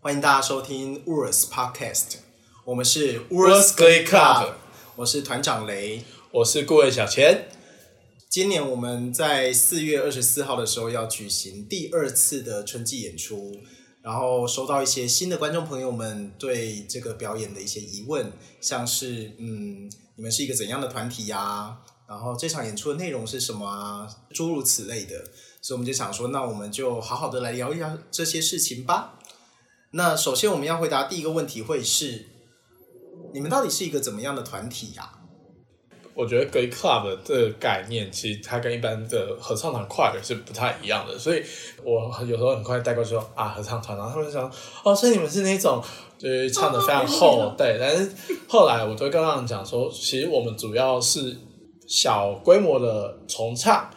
欢迎大家收听 Urs Podcast，我们是 Urs Gay Club 我是团长雷。我是顾问小钱。今年我们在四月二十四号的时候要举行第二次的春季演出，然后收到一些新的观众朋友们对这个表演的一些疑问，像是嗯，你们是一个怎样的团体呀、然后这场演出的内容是什么啊？诸如此类的，所以我们就想说，那我们就好好的来聊一聊这些事情吧。那首先我们要回答第一个问题会是，你们到底是一个怎么样的团体呀、我觉得 gay club 这个概念，其实它跟一般的合唱团快是不太一样的，所以我有时候很快带过去说啊合唱团，然后他们就想哦，所以你们是那种就是唱的非常厚，对，但是后来我就跟他们讲说，其实我们主要是小规模的重唱，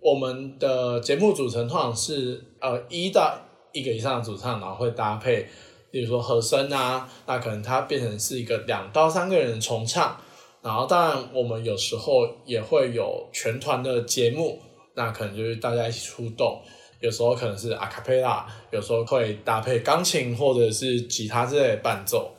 我们的节目组成通常是呃一到一个以上的主唱，然后会搭配，比如说和声啊，那可能它变成是一个两到三个人的重唱。然后当然，我们有时候也会有全团的节目，那可能就是大家一起出动。有时候可能是阿卡贝拉，有时候会搭配钢琴或者是吉他之类的伴奏。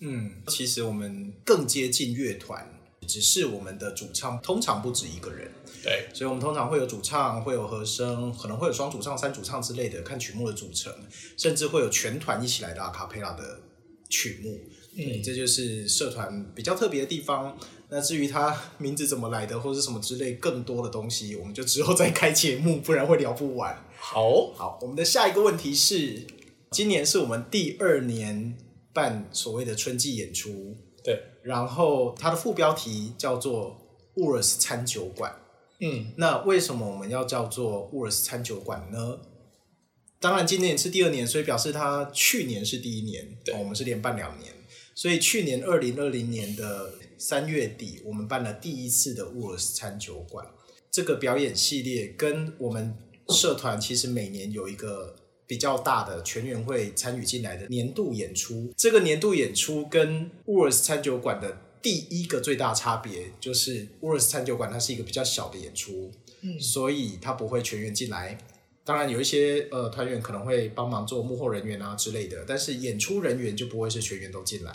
嗯，其实我们更接近乐团，只是我们的主唱通常不止一个人，对，所以我们通常会有主唱，会有和声，可能会有双主唱、三主唱之类的，看曲目的组成，甚至会有全团一起来的阿卡佩拉的曲目。嗯，这就是社团比较特别的地方。那至于它名字怎么来的，或者什么之类更多的东西，我们就之后再开节目，不然会聊不完。好，好，我们的下一个问题是，今年是我们第二年办所谓的春季演出，对，然后它的副标题叫做乌尔斯餐酒馆。嗯，那为什么我们要叫做乌尔斯餐酒馆呢？当然，今年是第二年，所以表示它去年是第一年，对哦我们是连办两年。所以去年二零二零年的三月底，我们办了第一次的乌尔斯餐酒馆。这个表演系列跟我们社团其实每年有一个比较大的全员会参与进来的年度演出。这个年度演出跟乌尔斯餐酒馆的第一个最大差别就是乌尔斯餐酒馆它是一个比较小的演出，嗯，所以它不会全员进来。当然有一些呃团员可能会帮忙做幕后人员啊之类的，但是演出人员就不会是全员都进来。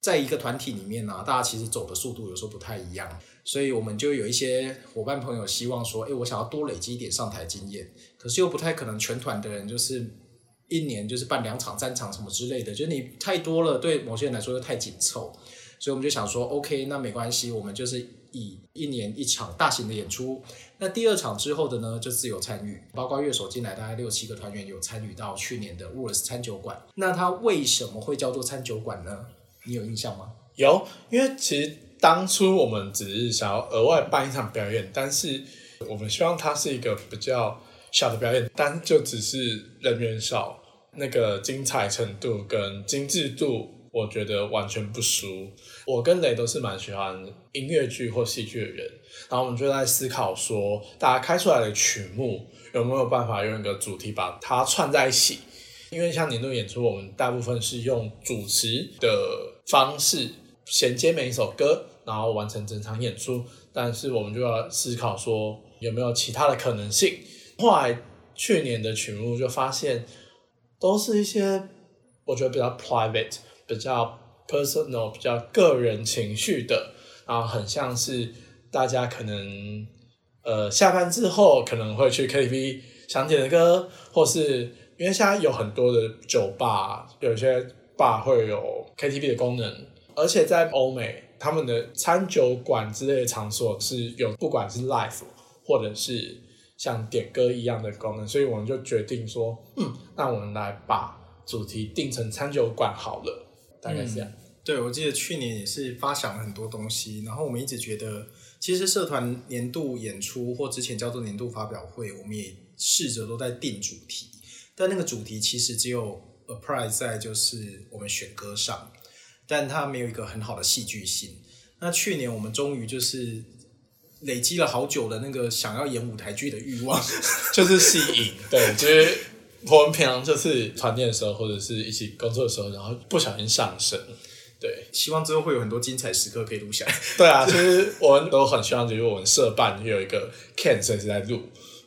在一个团体里面呢、大家其实走的速度有时候不太一样，所以我们就有一些伙伴朋友希望说，哎，我想要多累积一点上台经验，可是又不太可能全团的人就是一年就是办两场、三场什么之类的，就是你太多了，对某些人来说又太紧凑，所以我们就想说，OK，那没关系，我们就是以一年一场大型的演出，那第二场之后的呢，就自由参与，包括乐手进来大概六七个团员有参与到去年的乌尔斯餐酒馆。那它为什么会叫做餐酒馆呢？你有印象吗？有，因为其实当初我们只是想要额外办一场表演，但是我们希望它是一个比较小的表演，但就只是人员少，那个精彩程度跟精致度，我觉得完全不输。我跟雷都是蛮喜欢音乐剧或戏剧的人，然后我们就在思考说，大家开出来的曲目有没有办法用一个主题把它串在一起。因为像年度演出，我们大部分是用主持的方式衔接每一首歌，然后完成整场演出。但是我们就要思考说有没有其他的可能性。后来去年的曲目就发现，都是一些我觉得比较 private、比较 personal、比较个人情绪的，然后很像是大家可能呃下班之后可能会去 KTV 想点的歌，或是因为现在有很多的酒吧，有些 bar 会有 KTV 的功能，而且在欧美，他们的餐酒馆之类的场所是有不管是 live 或者是像点歌一样的功能，所以我们就决定说，嗯，那我们来把主题定成餐酒馆好了，大概是这样。对，我记得去年也是发想了很多东西，然后我们一直觉得，其实社团年度演出或之前叫做年度发表会，我们也试着都在定主题，但那个主题其实只有 apply 在就是我们选歌上，但它没有一个很好的戏剧性。那去年我们终于就是累积了好久的那个想要演舞台剧的欲望，就是吸引，对，就是我们平常就是团练的时候，或者是一起工作的时候，然后不小心上升，对，希望之后会有很多精彩时刻可以录下来。对啊，其实我们都很希望，就是我们社办有一个 Ken 随时在录，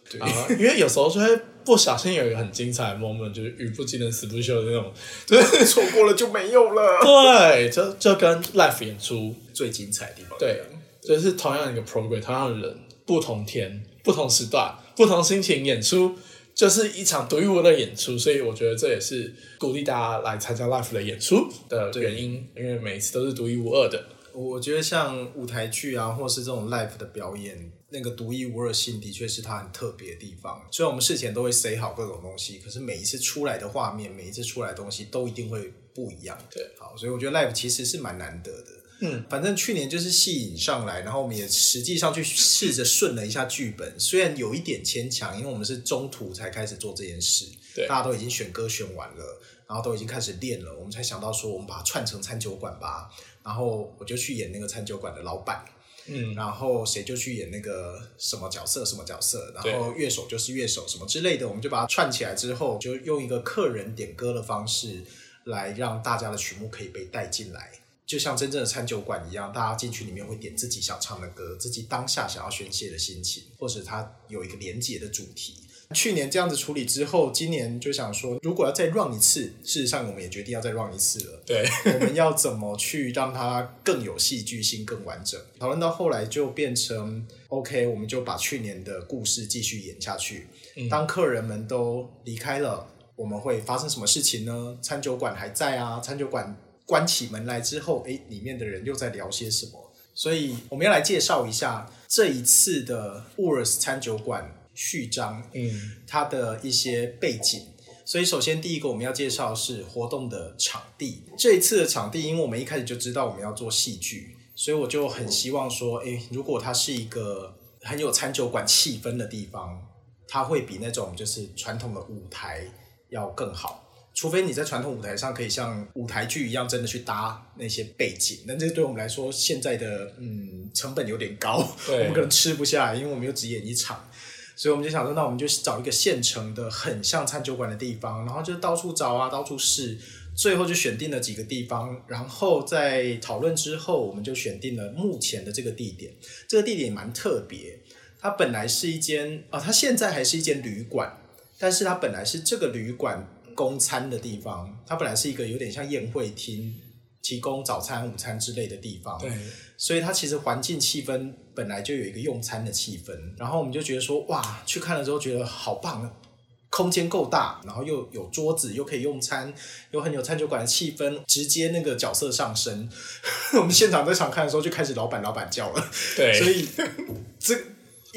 对。然后因为有时候就会不小心有一个很精彩的 moment，就是语不惊人死不休的那种，就是 错过了就没有了。对，就就跟 live 演出最精彩的地方，对，就是同样一个 program，同样的人，不同天、不同时段、不同心情演出，就是一场独一无二的演出。所以我觉得这也是鼓励大家来参加 live 的演出的原因，因为每一次都是独一无二的。我觉得像舞台剧啊，或是这种 live 的表演，那个独一无二性的确是它很特别的地方。虽然我们事前都会 say 好各种东西，可是每一次出来的画面，每一次出来的东西都一定会不一样。对，好，所以我觉得 live 其实是蛮难得的。嗯，反正去年就是戏引上来，然后我们也实际上去试着顺了一下剧本，虽然有一点牵强，因为我们是中途才开始做这件事，对，大家都已经选歌选完了，然后都已经开始练了，我们才想到说，我们把它串成餐酒馆吧。然后我就去演那个餐酒馆的老板，嗯，然后谁就去演那个什么角色什么角色，然后乐手就是乐手什么之类的，我们就把它串起来之后，就用一个客人点歌的方式来让大家的曲目可以被带进来，就像真正的餐酒馆一样，大家进去里面会点自己想唱的歌，自己当下想要宣泄的心情，或者它有一个连结的主题。去年这样子处理之后，今年就想说，如果要再 run 一次，事实上我们也决定要再 run 一次了。对，我们要怎么去让它更有戏剧性、更完整？讨论到后来就变成 OK，我们就把去年的故事继续演下去。当客人们都离开了，我们会发生什么事情呢？餐酒馆还在啊，餐酒馆关起门来之后，诶，里面的人又在聊些什么？所以我们要来介绍一下这一次的 Urs 餐酒馆。序章，嗯，它的一些背景。所以，首先第一个我们要介绍是活动的场地。这一次的场地，因为我们一开始就知道我们要做戏剧，所以我就很希望说，诶，如果它是一个很有餐酒馆气氛的地方，它会比那种就是传统的舞台要更好。除非你在传统舞台上可以像舞台剧一样，真的去搭那些背景，那这对我们来说现在的嗯成本有点高，我们可能吃不下来，因为我们又只演一场。所以我们就想说，那我们就找一个现成的、很像餐酒馆的地方，然后就到处找啊，到处试，最后就选定了几个地方。然后在讨论之后，我们就选定了目前的这个地点。这个地点也蛮特别，它本来是一间啊，它现在还是一间旅馆，但是它本来是这个旅馆供餐的地方，它本来是一个有点像宴会厅。提供早餐、午餐之类的地方，对，所以它其实环境气氛本来就有一个用餐的气氛，然后我们就觉得说，哇，去看了之后觉得好棒，空间够大，然后又有桌子，又可以用餐，又很有餐酒馆的气氛，直接那个角色上升。我们现场在场看的时候就开始老板老板叫了，对，所以这。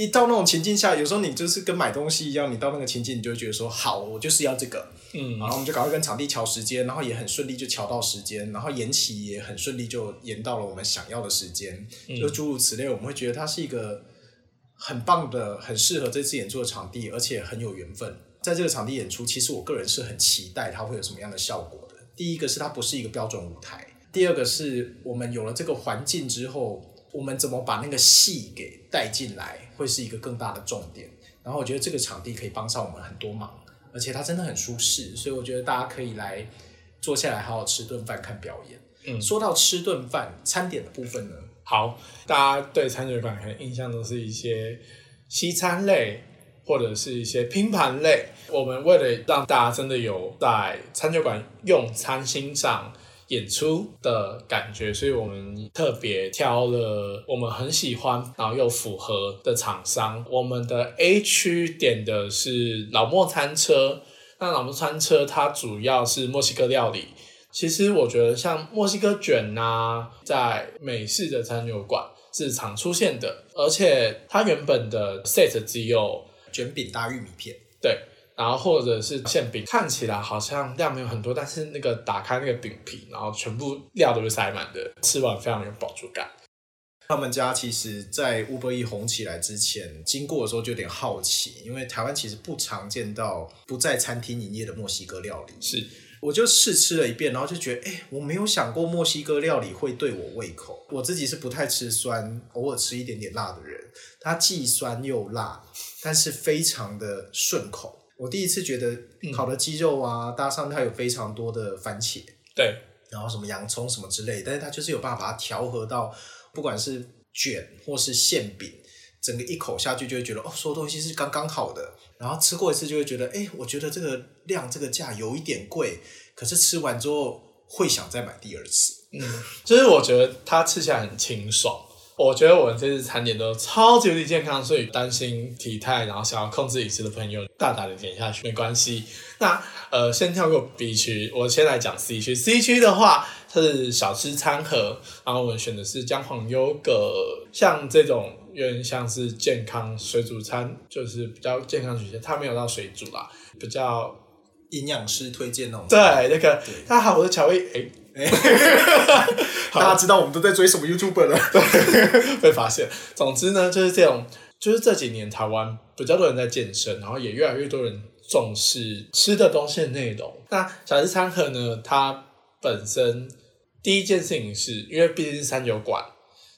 一到那种情境下，有时候你就是跟买东西一样，你到那个情境，你就会觉得说好，我就是要这个，嗯，然后我们就赶快跟场地调时间，然后也很顺利就调到时间，然后延期也很顺利就延到了我们想要的时间，就诸如此类，我们会觉得它是一个很棒的、很适合这次演出的场地，而且很有缘分。在这个场地演出，其实我个人是很期待它会有什么样的效果的。第一个是它不是一个标准舞台，第二个是我们有了这个环境之后。我们怎么把那个戏给带进来，会是一个更大的重点。然后我觉得这个场地可以帮上我们很多忙，而且它真的很舒适，所以我觉得大家可以来坐下来好好吃顿饭看表演。嗯，说到吃顿饭，餐点的部分呢？好，大家对餐酒馆可能印象都是一些西餐类，或者是一些拼盘类。我们为了让大家真的有在餐酒馆用餐欣赏。演出的感觉，所以我们特别挑了我们很喜欢，然后又符合的厂商。我们的 A 区点的是老莫餐车，那老莫餐车它主要是墨西哥料理。其实我觉得像墨西哥卷呐，在美式的餐酒馆是常出现的，而且它原本的 set 只有卷饼搭玉米片，对。然后或者是馅饼，看起来好像量没有很多，但是那个打开那个饼皮，然后全部料都是塞满的，吃完非常有饱足感。他们家其实，在乌波一红起来之前，经过的时候就有点好奇，因为台湾其实不常见到不在餐厅营业的墨西哥料理。是，我就试吃了一遍，然后就觉得，哎，我没有想过墨西哥料理会对我胃口。我自己是不太吃酸，偶尔吃一点点辣的人，它既酸又辣，但是非常的顺口。我第一次觉得烤的鸡肉啊，搭上它有非常多的番茄，对，然后什么洋葱什么之类，但是它就是有办法把它调和到，不管是卷或是馅饼，整个一口下去就会觉得哦，所有东西是刚刚好的。然后吃过一次就会觉得，哎，我觉得这个量这个价有一点贵，可是吃完之后会想再买第二次。嗯，就是我觉得它吃起来很清爽。我觉得我们这次餐点都超级无敌健康，所以担心体态，然后想要控制饮食的朋友，大胆的点下去没关系。那呃，先跳过 B 区，我先来讲 C 区。C 区的话是小吃餐盒，然后我们选的是姜黄优格，像这种有点像是健康水煮餐，就是比较健康取向，它没有到水煮啦，比较营养师推荐那种。对，那个大家好，我是乔威，哎。大家知道我们都在追什么 YouTuber 了？对，被发现。总之呢，就是这种，就是这几年台湾比较多人在健身，然后也越来越多人重视吃的东西的内容。那小吃餐盒呢，它本身第一件事情是因为毕竟是三酒馆，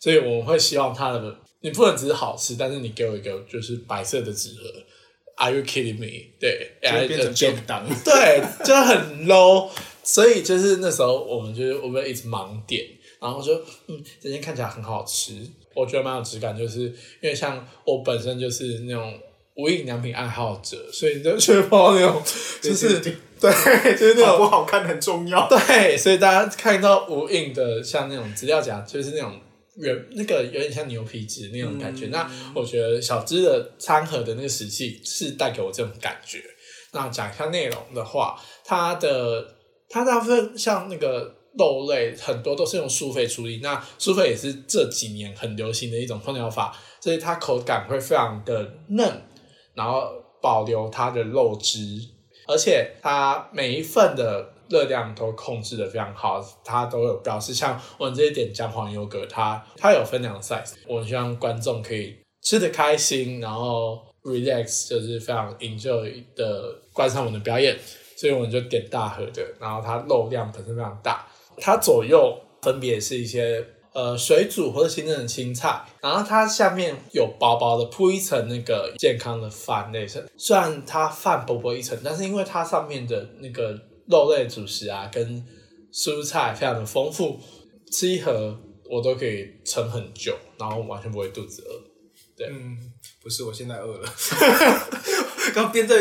所以我们会希望它的你不能只是好吃，但是你给我一个就是白色的纸盒。Are you kidding me？对，就变成便当，对，就很 low。所以就是那时候，我们就是我们一直盲点，然后就嗯，这件看起来很好吃，我觉得蛮有质感，就是因为像我本身就是那种无印良品爱好者，所以就确保那种就是对，就是那种 不好看很重要。对，所以大家看到无印的像那种资料夹，就是那种原那个有点像牛皮纸那种感觉。那我觉得小资的餐盒的那个石器是带给我这种感觉。那讲一下内容的话，它的。它大部分像那个肉类，很多都是用酥肥处理。那酥肥也是这几年很流行的一种烹调法，所以它口感会非常的嫩，然后保留它的肉汁，而且它每一份的热量都控制的非常好，它都有表示。像我们这一点姜黄优格，它它有分两个 size，我希望观众可以吃的开心，然后 relax，就是非常 enjoy 的观赏我们的表演。所以我们就点大盒的，然后它肉量本身非常大，它左右分别是一些呃水煮或者清蒸的青菜，然后它下面有薄薄的铺一层那个健康的饭类，虽然它饭薄薄一层，但是因为它上面的那个肉类主食啊跟蔬菜非常的丰富，吃一盒我都可以撑很久，然后完全不会肚子饿。对，嗯，不是，我现在饿了，刚边在。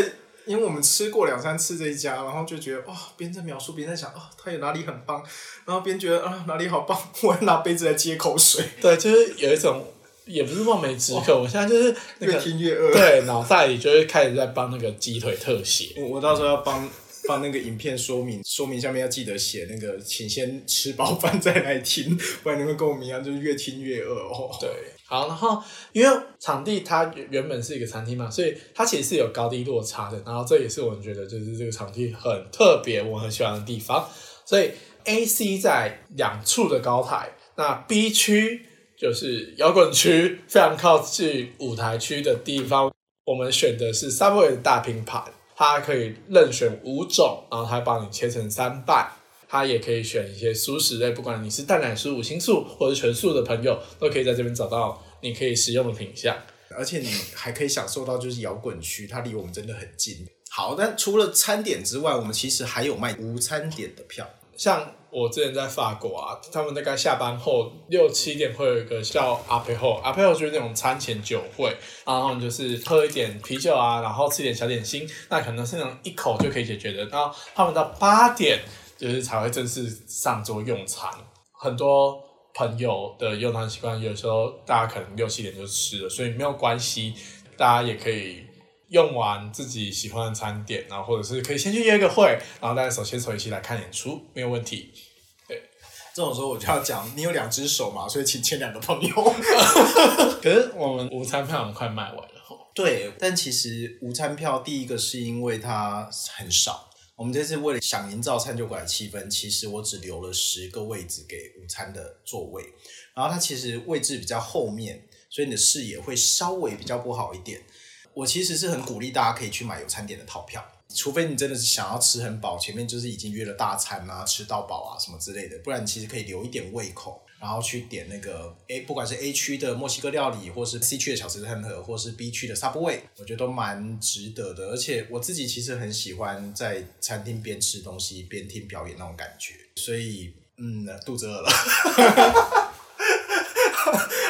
因为我们吃过两三次这一家，然后就觉得哇，边在描述边在想啊，它有哪里很棒，然后边觉得啊哪里好棒，我要拿杯子来接口水。对，就是有一种也不是望梅止渴，我现在就是越听越饿。对，脑袋里就是开始在帮那个鸡腿特写。我我到时候要帮帮那个影片说明，说明下面要记得写那个，请先吃饱饭再来听，不然你会跟我们一样，就是越听越饿哦。对。好，然后因为场地它原本是一个餐厅嘛，所以它其实是有高低落差的。然后这也是我们觉得就是这个场地很特别，我很喜欢的地方。所以 A、C 在两处的高台，那 B 区就是摇滚区，非常靠近舞台区的地方。我们选的是 Subway 的大拼盘，它可以任选五种，然后它帮你切成三半。它也可以选一些素食类，不管你是蛋奶素、五星素或者全素的朋友，都可以在这边找到你可以食用的品相。而且你还可以享受到就是摇滚区，它离我们真的很近。好，但除了餐点之外，我们其实还有卖无餐点的票。像我之前在法国啊，他们大概下班后六七点会有一个叫阿佩后，阿佩后就是那种餐前酒会，然后就是喝一点啤酒啊，然后吃点小点心，那可能是那种一口就可以解决的。然后他们到八点。就是才会正式上桌用餐，很多朋友的用餐习惯，有时候大家可能六七点就吃了，所以没有关系，大家也可以用完自己喜欢的餐点，然后或者是可以先去约个会，然后大家手牵手一起来看演出，没有问题。对，这种时候我就要讲，你有两只手嘛，所以请牵两个朋友。可是我们午餐票很快卖完了。对，但其实午餐票第一个是因为它很少。我们这次为了想营造餐酒馆的气氛，其实我只留了十个位置给午餐的座位，然后它其实位置比较后面，所以你的视野会稍微比较不好一点。我其实是很鼓励大家可以去买有餐点的套票，除非你真的是想要吃很饱，前面就是已经约了大餐啊，吃到饱啊什么之类的，不然其实可以留一点胃口。然后去点那个 A，不管是 A 区的墨西哥料理，或是 C 区的小吃餐盒，或是 B 区的 Subway，我觉得都蛮值得的。而且我自己其实很喜欢在餐厅边吃东西边听表演那种感觉。所以，嗯，肚子饿了。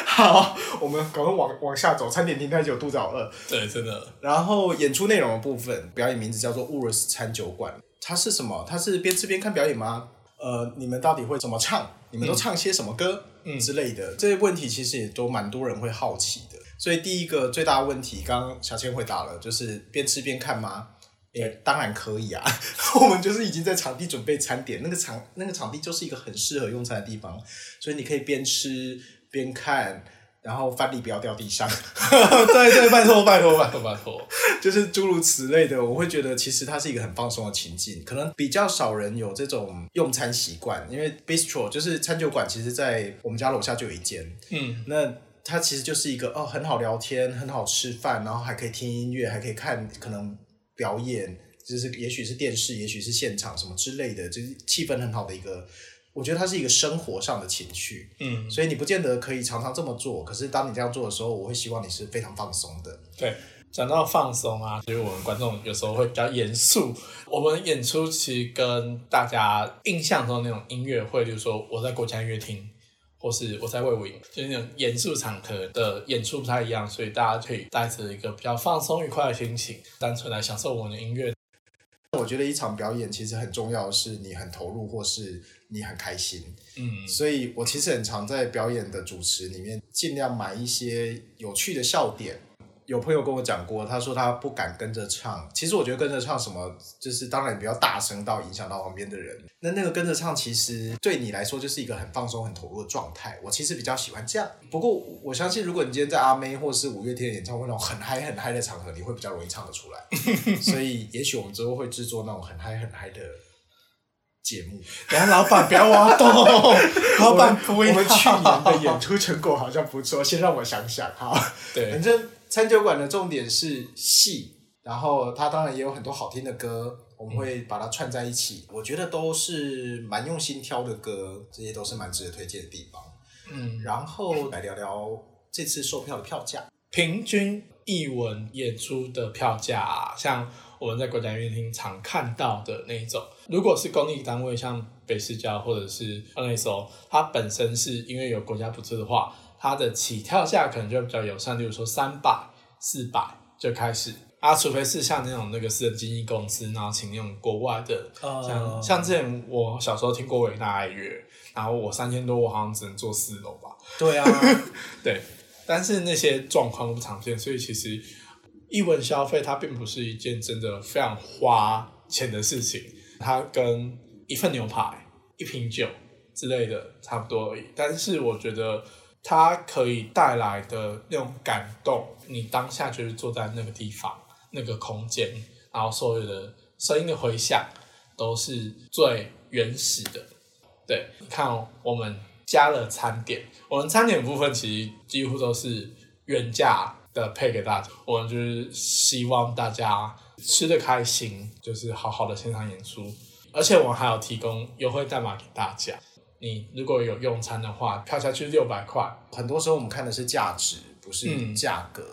好，我们赶快往往下走，餐点停太久，肚子好饿。对，真的。然后演出内容的部分，表演名字叫做乌尔斯餐酒馆，它是什么？它是边吃边看表演吗？呃，你们到底会怎么唱？你们都唱些什么歌？嗯之类的这些问题，其实也都蛮多人会好奇的。所以第一个最大的问题，刚刚小千回答了，就是边吃边看吗？也当然可以啊，我们就是已经在场地准备餐点，那个场那个场地就是一个很适合用餐的地方，所以你可以边吃边看，然后饭粒不要掉地上。对对，拜托拜托拜托拜托，就是诸如此类的，我会觉得其实它是一个很放松的情境，可能比较少人有这种用餐习惯，因为 bistro 就是餐酒馆，其实在我们家楼下就有一间，嗯，那它其实就是一个哦很好聊天，很好吃饭，然后还可以听音乐，还可以看可能表演，就是也许是电视，也许是现场什么之类的，就是气氛很好的一个。我觉得它是一个生活上的情趣，嗯，所以你不见得可以常常这么做。可是当你这样做的时候，我会希望你是非常放松的。对，讲到放松啊，其实我们观众有时候会比较严肃。我们演出其实跟大家印象中那种音乐会，就是说我在国家音乐厅，或是我在魏武营，就是那种严肃场合的演出不太一样，所以大家可以带着一个比较放松愉快的心情，单纯来享受我们的音乐。我觉得一场表演其实很重要的是你很投入，或是你很开心。嗯，所以我其实很常在表演的主持里面，尽量买一些有趣的笑点。有朋友跟我讲过，他说他不敢跟着唱。其实我觉得跟着唱什么，就是当然比较大声到影响到旁边的人。那那个跟着唱，其实对你来说就是一个很放松、很投入的状态。我其实比较喜欢这样。不过我相信，如果你今天在阿妹或是五月天的演唱会那种很嗨、很嗨的场合，你会比较容易唱得出来。所以也许我们之后会制作那种很嗨、很嗨的节目。等下老板不要挖洞，老板。我们去年的演出成果好像不错，先让我想想哈。对，反正餐酒馆的重点是戏，然后它当然也有很多好听的歌，我们会把它串在一起。我觉得都是蛮用心挑的歌，这些都是蛮值得推荐的地方。嗯，然后来聊聊这次售票的票价。平均艺文演出的票价、啊，像我们在国家音乐厅常看到的那一种，如果是公立单位，像北市交或者是 NSO，它本身是因为有国家补助的话，它的起跳价可能就比较友善，例如说三百、四百就开始。啊，除非是像那种那个私人经纪公司，然后请那种国外的，像像之前我小时候听过维纳爱乐，然后我三千多，我好像只能坐四楼吧。对啊，对，但是那些状况都不常见，所以其实艺文消费它并不是一件真的非常花钱的事情，它跟一份牛排、一瓶酒之类的差不多而已。但是我觉得它可以带来的那种感动，你当下就是坐在那个地方、那个空间，然后所有的声音的回响都是最原始的。对，你看哦，我们加了餐点，我们餐点部分其实几乎都是原价的配给大家。我们就是希望大家吃的开心，就是好好的现场演出，而且我们还有提供优惠代码给大家。你如果有用餐的话，票价就是六百块。很多时候我们看的是价值，不是价格。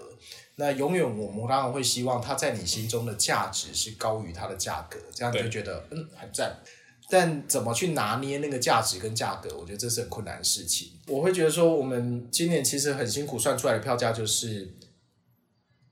那永远我们当然会希望它在你心中的价值是高于它的价格，这样你就觉得嗯很赞。但怎么去拿捏那个价值跟价格，我觉得这是很困难的事情。我会觉得说，我们今年其实很辛苦算出来的票价就是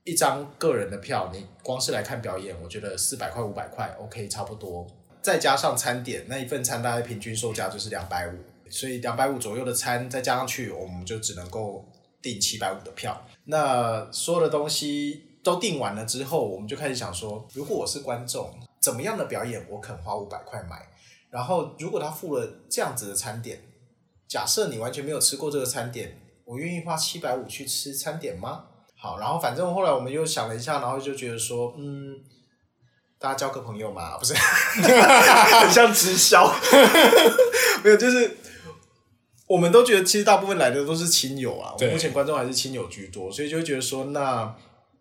一张个人的票，你光是来看表演，我觉得四百块五百块 OK 差不多，再加上餐点那一份餐大概平均售价就是两百五，所以两百五左右的餐再加上去，我们就只能够订七百五的票。那所有的东西都订完了之后，我们就开始想说，如果我是观众，怎么样的表演我肯花五百块买？然后如果他付了这样子的餐点，假设你完全没有吃过这个餐点，我愿意花七百五去吃餐点吗？好，然后反正后来我们又想了一下，然后就觉得说，嗯，大家交个朋友嘛，不是，很像直销，没有，就是我们都觉得其实大部分来的都是亲友啊，我对目前观众还是亲友居多，所以就会觉得说，那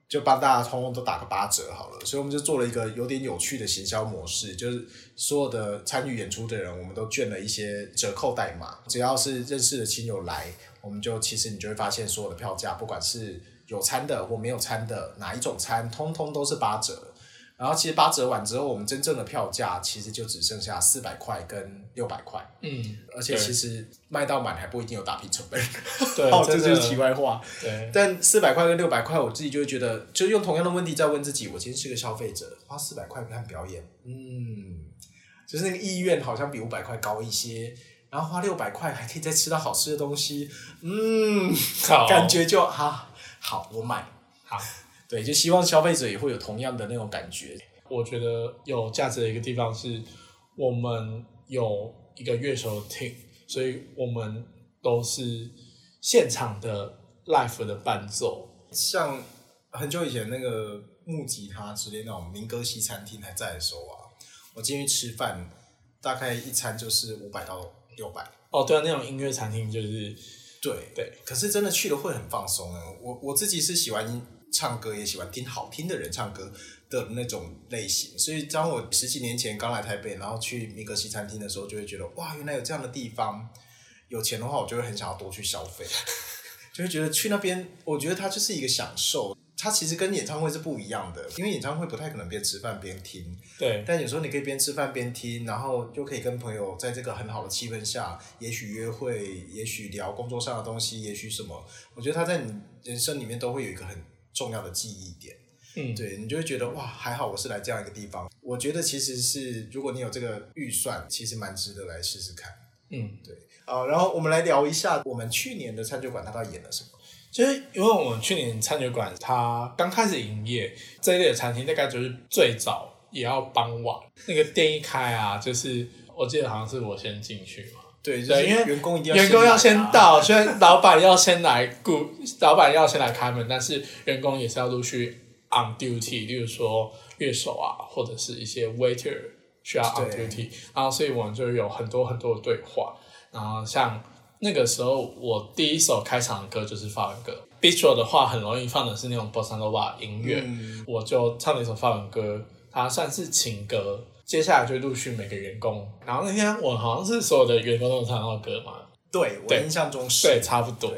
就帮大家通通都打个八折好了，所以我们就做了一个有点有趣的行销模式，就是所有的参与演出的人，我们都卷了一些折扣代码，只要是认识的亲友来，我们就其实你就会发现所有的票价，不管是有餐的或没有餐的，哪一种餐，通通都是八折。然后其实八折完之后，我们真正的票价其实就只剩下四百块跟六百块，嗯，而且其实卖到满还不一定有打平成本。对，哦，这就是题外话。对，但四百块跟六百块，我自己就会觉得，就用同样的问题在问自己：我今天是个消费者，花四百块看表演，嗯，就是那个意愿好像比五百块高一些，然后花六百块还可以再吃到好吃的东西，嗯，感觉就哈好，我买。好。对，就希望消费者也会有同样的那种感觉。我觉得有价值的一个地方是，我们有一个乐手 team，所以我们都是现场的 live 的伴奏。像很久以前那个木吉他之类那种民歌西餐厅还在的时候啊，我进去吃饭，大概一餐就是五百到六百。哦，对啊，那种音乐餐厅就是对对，可是真的去了会很放松啊。我我自己是喜欢唱歌，也喜欢听好听的人唱歌的那种类型。所以当我十几年前刚来台北，然后去米格西餐厅的时候，就会觉得哇，原来有这样的地方。有钱的话，我就会很想要多去消费，就会觉得去那边，我觉得它就是一个享受。它其实跟演唱会是不一样的，因为演唱会不太可能边吃饭边听，对，但有时候你可以边吃饭边听，然后就可以跟朋友在这个很好的气氛下，也许约会，也许聊工作上的东西，也许什么，我觉得它在你人生里面都会有一个很重要的记忆点。嗯，对你就会觉得哇，还好我是来这样一个地方。我觉得其实是如果你有这个预算，其实蛮值得来试试看。嗯，对。啊，然后我们来聊一下我们去年的餐酒馆它到底演了什么。就是因为我们去年餐酒馆它刚开始营业，这一类的餐厅大概就是最早也要傍晚，那个店一开啊，就是我记得好像是我先进去嘛。对，就是对因为员工一定要员工要先到，所以老板要先来雇，老板要先来开门，但是员工也是要陆续 on duty，例如说乐手啊，或者是一些 waiter 需要 on duty，然后所以我们就有很多很多的对话，然后像那个时候我第一首开场的歌就是法文歌，bistro 的话很容易放的是那种 bossa nova 音乐，嗯我就唱了一首法文歌，它算是情歌。接下来就陆续每个员工，然后那天我好像是所有的员工都有唱到歌嘛，对我印象中是对，差不多。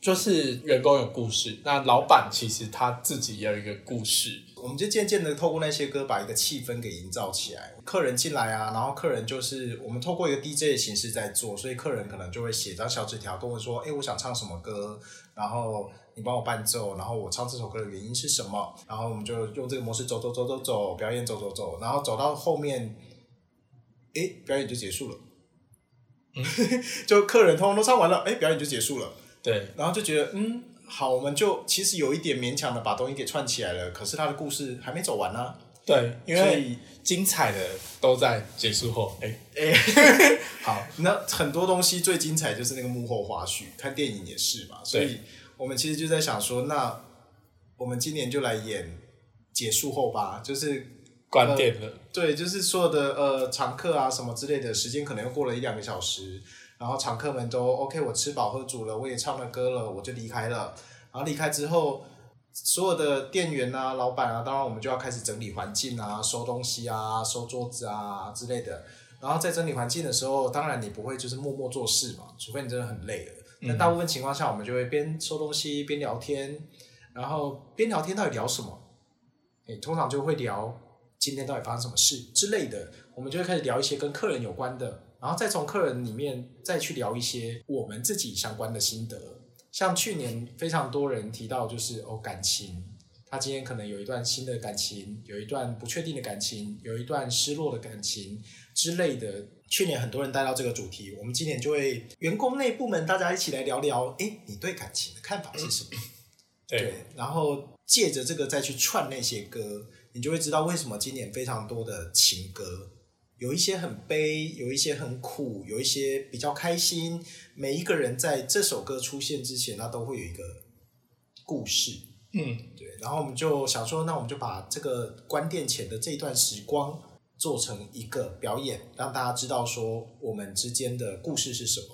就是员工有故事，那老板其实他自己也有一个故事。我们就渐渐的透过那些歌，把一个气氛给营造起来。客人进来啊，然后客人就是我们透过一个 DJ 的形式在做，所以客人可能就会写张小纸条跟我说：“哎，我想唱什么歌，然后你帮我伴奏，然后我唱这首歌的原因是什么？”然后我们就用这个模式走走走走走，表演走走走，然后走到后面，哎，表演就结束了。就客人通通都唱完了，哎，表演就结束了。对，然后就觉得，嗯，好，我们就其实有一点勉强的把东西给串起来了，可是他的故事还没走完呢、对，因为精彩的都在结束后。哎、好，那很多东西最精彩就是那个幕后花絮，看电影也是嘛，所以我们其实就在想说，那我们今年就来演结束后吧，就是关店了。对，就是所有的呃常客啊什么之类的时间，可能又过了一两个小时，然后常客们都 OK，我吃饱喝足了，我也唱了歌了，我就离开了。然后离开之后，所有的店员啊、老板啊，当然我们就要开始整理环境啊、收东西啊、收桌子啊之类的。然后在整理环境的时候，当然你不会就是默默做事嘛，除非你真的很累了。那大部分情况下，我们就会边收东西边聊天，然后边聊天到底聊什么？诶，通常就会聊今天到底发生什么事之类的，我们就会开始聊一些跟客人有关的，然后再从客人里面再去聊一些我们自己相关的心得。像去年非常多人提到，就是哦感情，他今天可能有一段新的感情，有一段不确定的感情，有一段失落的感情之类的。去年很多人带到这个主题，我们今年就会员工内部门大家一起来聊聊，诶，你对感情的看法是什么？对，然后借着这个再去串那些歌，你就会知道为什么今年非常多的情歌，有一些很悲，有一些很苦，有一些比较开心。每一个人在这首歌出现之前，他都会有一个故事。嗯，对，然后我们就想说，那我们就把这个关店前的这一段时光做成一个表演，让大家知道说我们之间的故事是什么。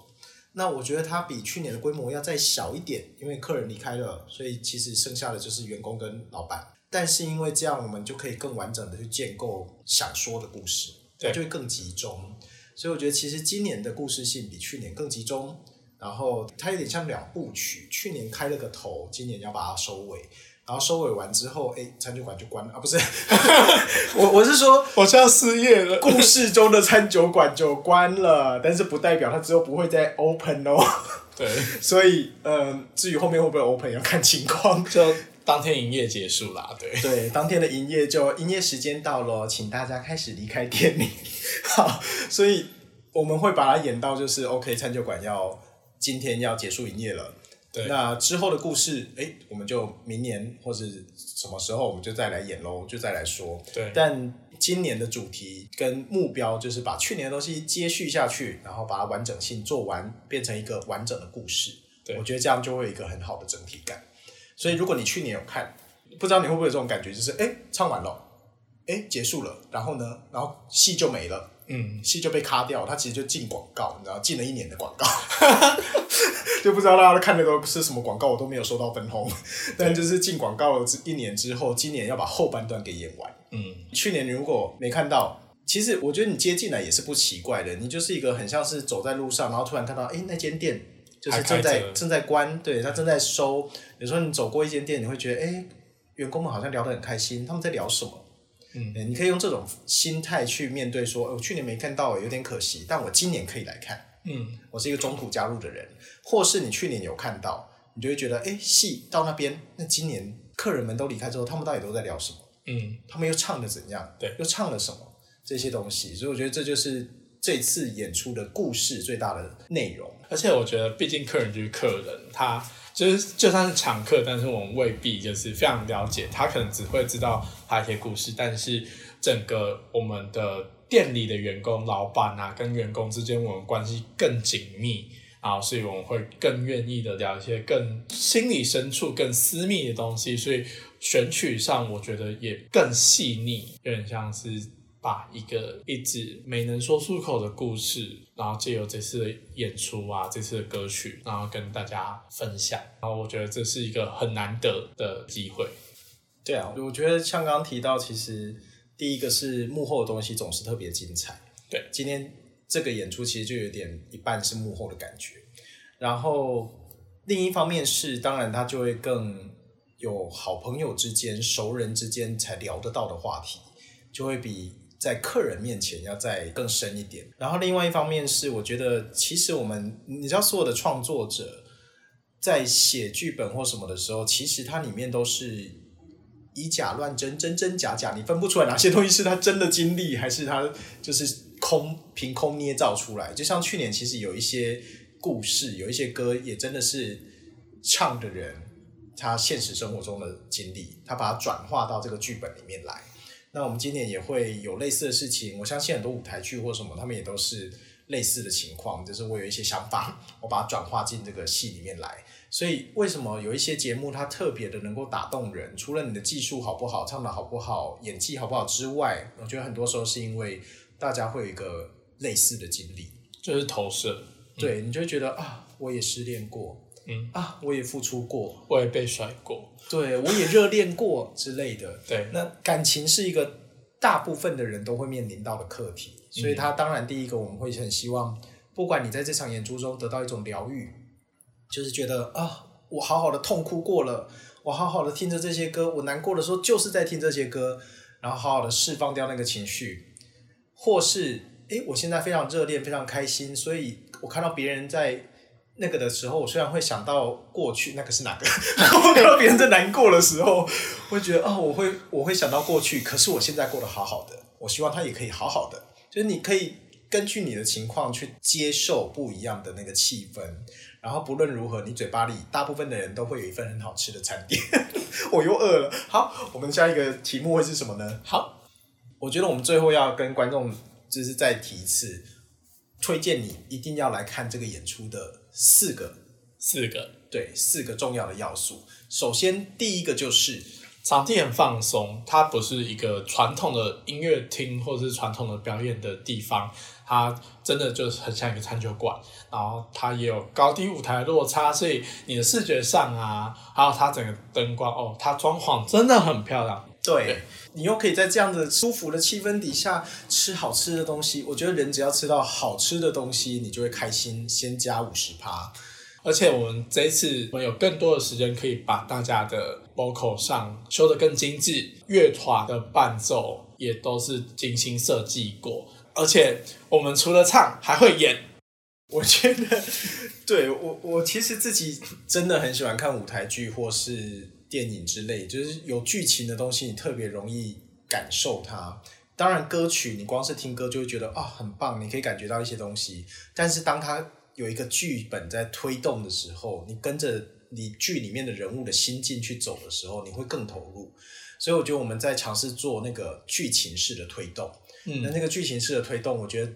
那我觉得它比去年的规模要再小一点，因为客人离开了，所以其实剩下的就是员工跟老板。但是因为这样，我们就可以更完整的去建构想说的故事，它对就会更集中。所以我觉得其实今年的故事性比去年更集中，然后它有点像两部曲，去年开了个头，今年要把它收尾。然后收尾完之后，哎，餐酒馆就关了啊？不是，我我是说，我就要失业了。故事中的餐酒馆就关了，但是不代表它之后不会再 open 哦。对，所以，嗯，至于后面会不会 open，要看情况。就当天营业结束啦。对对，当天的营业就营业时间到了，请大家开始离开店里。好，所以我们会把它演到就是 OK，餐酒馆要今天要结束营业了。对，那之后的故事，哎，我们就明年或是什么时候我们就再来演喽，就再来说。对，但今年的主题跟目标就是把去年的东西接续下去，然后把它完整性做完，变成一个完整的故事。对，我觉得这样就会有一个很好的整体感。所以如果你去年有看，不知道你会不会有这种感觉，就是哎，唱完了，哎，结束了，然后呢，然后戏就没了。嗯，戏就被卡掉，他其实就进广告，你知道，进了一年的广告，就不知道大家看的都是什么广告，我都没有收到分红。但就是进广告了一年之后，今年要把后半段给演完。嗯，去年你如果没看到，其实我觉得你接进来也是不奇怪的，你就是一个很像是走在路上，然后突然看到，哎，那间店就是正在正在关，对，他正在收。有时候你走过一间店，你会觉得，哎，员工们好像聊得很开心，他们在聊什么？嗯，你可以用这种心态去面对，说，我去年没看到，有点可惜，但我今年可以来看。嗯，我是一个中途加入的人，或是你去年有看到，你就会觉得，哎，戏到那边，那今年客人们都离开之后，他们到底都在聊什么？嗯，他们又唱的怎样？对，又唱了什么？这些东西，所以我觉得这就是这次演出的故事最大的内容。而且我觉得，毕竟客人就是客人，他。就是就算是常客，但是我们未必就是非常了解他，可能只会知道他一些故事，但是整个我们的店里的员工、老板啊，跟员工之间我们关系更紧密啊，所以我们会更愿意的聊一些更心理深处、更私密的东西，所以选取上我觉得也更细腻，有点像是。把一个一直没能说出口的故事，然后借由这次的演出啊，这次的歌曲，然后跟大家分享。然后我觉得这是一个很难得的机会。对啊，我觉得像刚刚提到，其实第一个是幕后的东西总是特别精彩。对，今天这个演出其实就有点一半是幕后的感觉。然后另一方面是，当然他就会更有好朋友之间、熟人之间才聊得到的话题，就会比。在客人面前要再更深一点，然后另外一方面是，我觉得其实我们你知道，所有的创作者在写剧本或什么的时候，其实它里面都是以假乱真，真真假假，你分不出来哪些东西是他真的经历，还是他就是空凭空捏造出来。就像去年，其实有一些故事，有一些歌，也真的是唱的人他现实生活中的经历，他把它转化到这个剧本里面来。那我们今年也会有类似的事情，我相信很多舞台剧或什么，他们也都是类似的情况，就是我有一些想法，我把它转化进这个戏里面来。所以为什么有一些节目它特别的能够打动人？除了你的技术好不好、唱的好不好、演技好不好之外，我觉得很多时候是因为大家会有一个类似的经历，就是投射。对你就会觉得啊，我也失恋过。嗯。啊，我也付出过，我也被甩过，对我也热恋过之类的。对，那感情是一个大部分的人都会面临到的课题，所以他当然第一个我们会很希望，不管你在这场演出中得到一种疗愈，就是觉得啊，我好好的痛哭过了，我好好的听着这些歌，我难过的时候就是在听这些歌，然后好好的释放掉那个情绪，或是诶，我现在非常热恋，非常开心，所以我看到别人在。那个的时候，我虽然会想到过去，那个是哪个？我看到别人在难过的时候，会觉得啊，我会我会想到过去，可是我现在过得好好的，我希望他也可以好好的。就是你可以根据你的情况去接受不一样的那个气氛，然后不论如何，你嘴巴里大部分的人都会有一份很好吃的餐点。我又饿了。好，我们下一个题目会是什么呢？好，我觉得我们最后要跟观众就是再提一次，推荐你一定要来看这个演出的。四个，四个，对，四个重要的要素。首先，第一个就是场地很放松，它不是一个传统的音乐厅或者是传统的表演的地方，它真的就是很像一个餐酒馆。然后它也有高低舞台落差，所以你的视觉上啊，还有它整个灯光哦，它装潢真的很漂亮。对，你又可以在这样的舒服的气氛底下吃好吃的东西。我觉得人只要吃到好吃的东西，你就会开心。先加五十趴，而且我们这一次我们有更多的时间可以把大家的 vocal 上修得更精致，乐团的伴奏也都是精心设计过，而且我们除了唱还会演。我觉得，对我我其实自己真的很喜欢看舞台剧或是电影之类，就是有剧情的东西，你特别容易感受它。当然，歌曲你光是听歌就会觉得啊很棒，你可以感觉到一些东西。但是当它有一个剧本在推动的时候，你跟着你剧里面的人物的心境去走的时候，你会更投入。所以我觉得我们在尝试做那个剧情式的推动。嗯，那那个剧情式的推动，我觉得。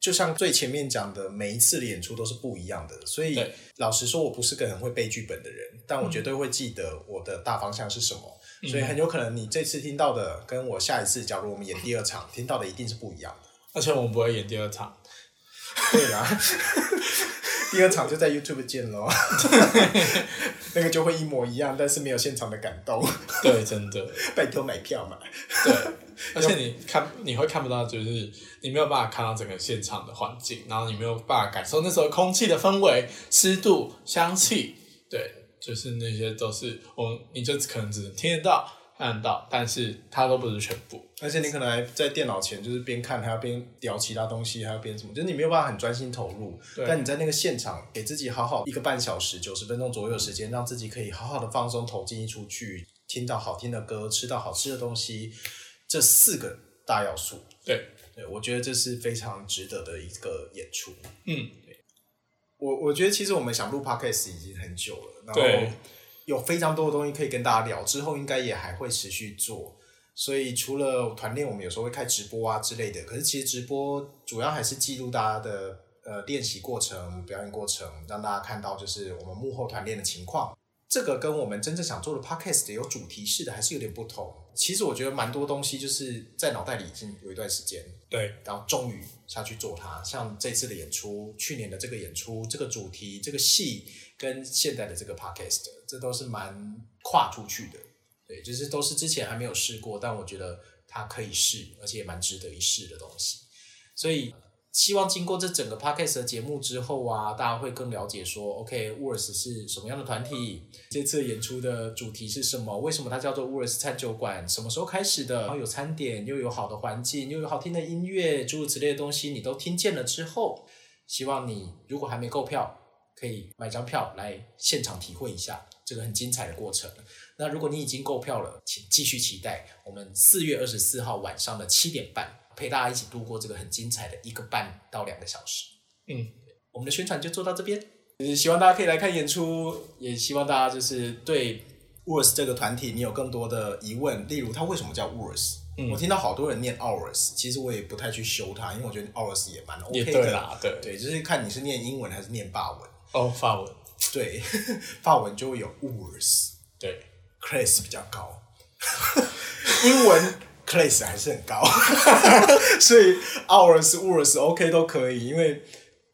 就像最前面讲的，每一次的演出都是不一样的，所以老实说，我不是个很会背剧本的人，但我绝对会记得我的大方向是什么，所以很有可能你这次听到的，跟我下一次，假如我们演第二场听到的一定是不一样的，而且我们不会演第二场，对啊。第二场就在 YouTube 见喽，那个就会一模一样，但是没有现场的感动。对，真的，拜托买票嘛。对，而且你看，你会看不到，就是你没有办法看到整个现场的环境，然后你没有办法感受那时候空气的氛围、湿度、香气。对，就是那些都是我，你就可能只能听得到。看到，但是它都不是全部，而且你可能还在电脑前，就是边看还要边聊其他东西，还要边什么，就是你没有办法很专心投入。但你在那个现场，给自己好好一个半小时、九十分钟左右的时间，让自己可以好好的放松，投进一出剧，听到好听的歌，吃到好吃的东西，这四个大要素，对对，我觉得这是非常值得的一个演出。嗯，对，我我觉得其实我们想录 podcast 已经很久了，然后。有非常多的东西可以跟大家聊，之后应该也还会持续做。所以除了团练，我们有时候会开直播啊之类的。可是其实直播主要还是记录大家的呃练习过程、表演过程，让大家看到就是我们幕后团练的情况。这个跟我们真正想做的 podcast 有主题式的还是有点不同。其实我觉得蛮多东西就是在脑袋里已经有一段时间，对，然后终于下去做它。像这次的演出，去年的这个演出，这个主题，这个戏。跟现在的这个 podcast，这都是蛮跨出去的，对，就是都是之前还没有试过，但我觉得它可以试，而且也蛮值得一试的东西。所以希望经过这整个 podcast 的节目之后啊，大家会更了解说，OK，Words 是什么样的团体？这次演出的主题是什么？为什么它叫做 Words 餐酒馆？什么时候开始的？然后有餐点，又有好的环境，又有好听的音乐，诸如此类的东西，你都听见了之后，希望你如果还没购票。可以买张票来现场体会一下这个很精彩的过程。那如果你已经购票了，请继续期待我们四月二十四号晚上的七点半，陪大家一起度过这个很精彩的一个半到两个小时。嗯，我们的宣传就做到这边，就是希望大家可以来看演出，也希望大家就是对 Words 这个团体你有更多的疑问，例如他为什么叫 Words？我听到好多人念 Hours，其实我也不太去修它，因为我觉得 Hours 也蛮 OK 的。对啦，对对，就是看你是念英文还是念法文。哦，法文对，法文就会有 words，对，class 比较高，英文 class 还是很高，所以 hours words OK 都可以，因为。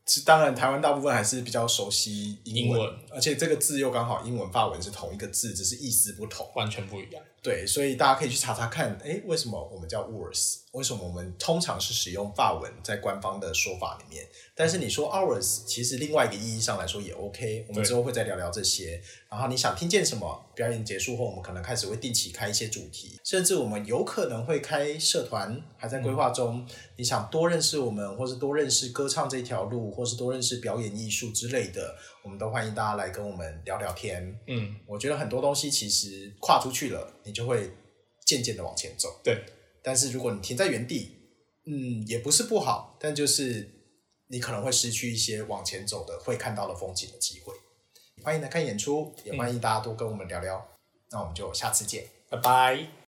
是当然，台湾大部分还是比较熟悉英文，而且这个字又刚好英文、法文是同一个字，只是意思不同，完全不一样。对，所以大家可以去查查看，哎，为什么我们叫 words？为什么我们通常是使用法文在官方的说法里面？但是你说 hours，其实另外一个意义上来说也 OK。我们之后会再聊聊这些。然后你想听见什么？表演结束后，我们可能开始会定期开一些主题，甚至我们有可能会开社团，还在规划中。你想多认识我们，或是多认识歌唱这条路，或是多认识表演艺术之类的，我们都欢迎大家来跟我们聊聊天。嗯，我觉得很多东西其实跨出去了，你就会渐渐的往前走。对，但是如果你停在原地，嗯，也不是不好，但就是你可能会失去一些往前走的、会看到的风景的机会。欢迎来看演出，也欢迎大家多跟我们聊聊。那我们就下次见，拜拜。